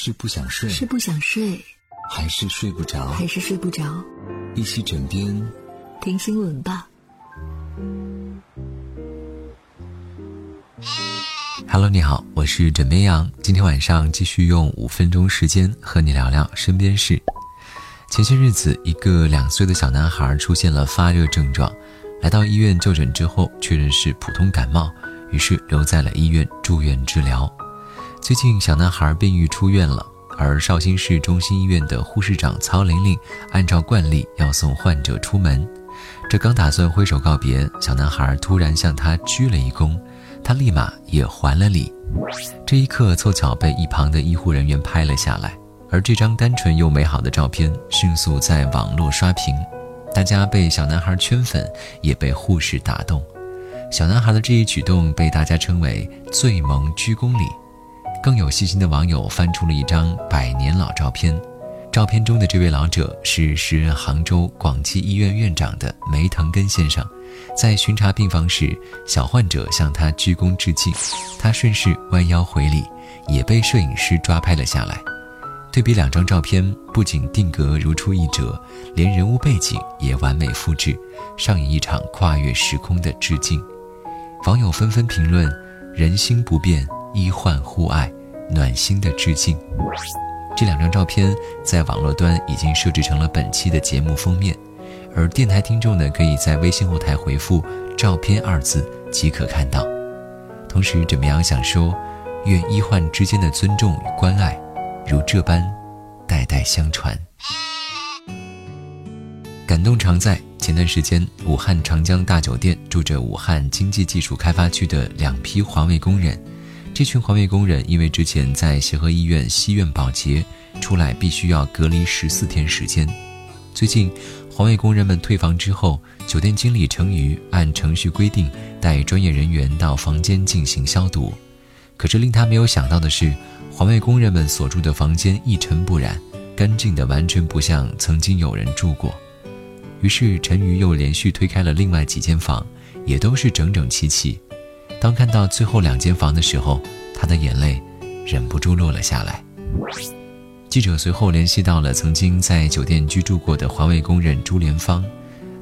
是不想睡，是不想睡，还是睡不着？还是睡不着？一起枕边听新闻吧。Hello，你好，我是枕边羊。今天晚上继续用五分钟时间和你聊聊身边事。前些日子，一个两岁的小男孩出现了发热症状，来到医院就诊之后，确认是普通感冒，于是留在了医院住院治疗。最近，小男孩病愈出院了，而绍兴市中心医院的护士长曹玲玲按照惯例要送患者出门，这刚打算挥手告别，小男孩突然向他鞠了一躬，他立马也还了礼。这一刻，凑巧被一旁的医护人员拍了下来，而这张单纯又美好的照片迅速在网络刷屏，大家被小男孩圈粉，也被护士打动。小男孩的这一举动被大家称为“最萌鞠躬礼”。更有细心的网友翻出了一张百年老照片，照片中的这位老者是时任杭州广济医院院长的梅腾根先生，在巡查病房时，小患者向他鞠躬致敬，他顺势弯腰回礼，也被摄影师抓拍了下来。对比两张照片，不仅定格如出一辙，连人物背景也完美复制，上演一场跨越时空的致敬。网友纷纷评论：人心不变。医患互爱，暖心的致敬。这两张照片在网络端已经设置成了本期的节目封面，而电台听众呢，可以在微信后台回复“照片”二字即可看到。同时，怎么样想说，愿医患之间的尊重与关爱，如这般代代相传。感动常在。前段时间，武汉长江大酒店住着武汉经济技术开发区的两批环卫工人。这群环卫工人因为之前在协和医院西院保洁，出来必须要隔离十四天时间。最近，环卫工人们退房之后，酒店经理程瑜按程序规定带专业人员到房间进行消毒。可是令他没有想到的是，环卫工人们所住的房间一尘不染，干净的完全不像曾经有人住过。于是，陈瑜又连续推开了另外几间房，也都是整整齐齐。当看到最后两间房的时候，他的眼泪忍不住落了下来。记者随后联系到了曾经在酒店居住过的环卫工人朱连芳，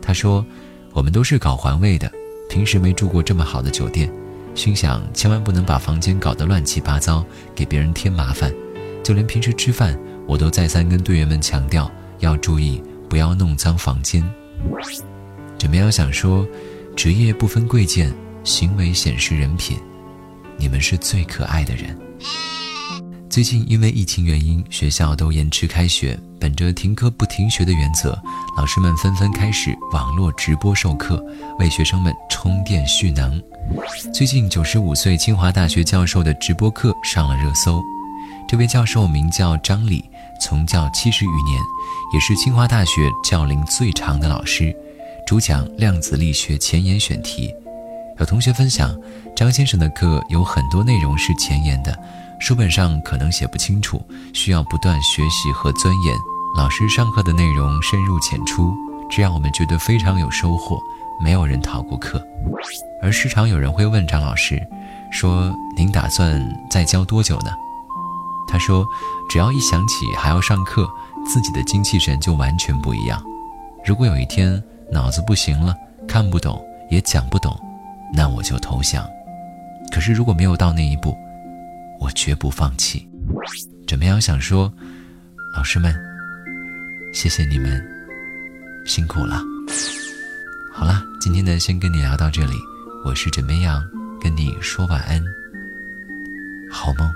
他说：“我们都是搞环卫的，平时没住过这么好的酒店，心想千万不能把房间搞得乱七八糟，给别人添麻烦。就连平时吃饭，我都再三跟队员们强调要注意，不要弄脏房间。”怎么样想说，职业不分贵贱。行为显示人品，你们是最可爱的人。最近因为疫情原因，学校都延迟开学。本着停课不停学的原则，老师们纷纷开始网络直播授课，为学生们充电蓄能。最近，九十五岁清华大学教授的直播课上了热搜。这位教授名叫张礼，从教七十余年，也是清华大学教龄最长的老师，主讲量子力学前沿选题。有同学分享，张先生的课有很多内容是前沿的，书本上可能写不清楚，需要不断学习和钻研。老师上课的内容深入浅出，这让我们觉得非常有收获。没有人逃过课，而时常有人会问张老师，说：“您打算再教多久呢？”他说：“只要一想起还要上课，自己的精气神就完全不一样。如果有一天脑子不行了，看不懂也讲不懂。”那我就投降。可是如果没有到那一步，我绝不放弃。枕边羊想说，老师们，谢谢你们，辛苦了。好了，今天呢，先跟你聊到这里。我是枕边羊，跟你说晚安，好梦。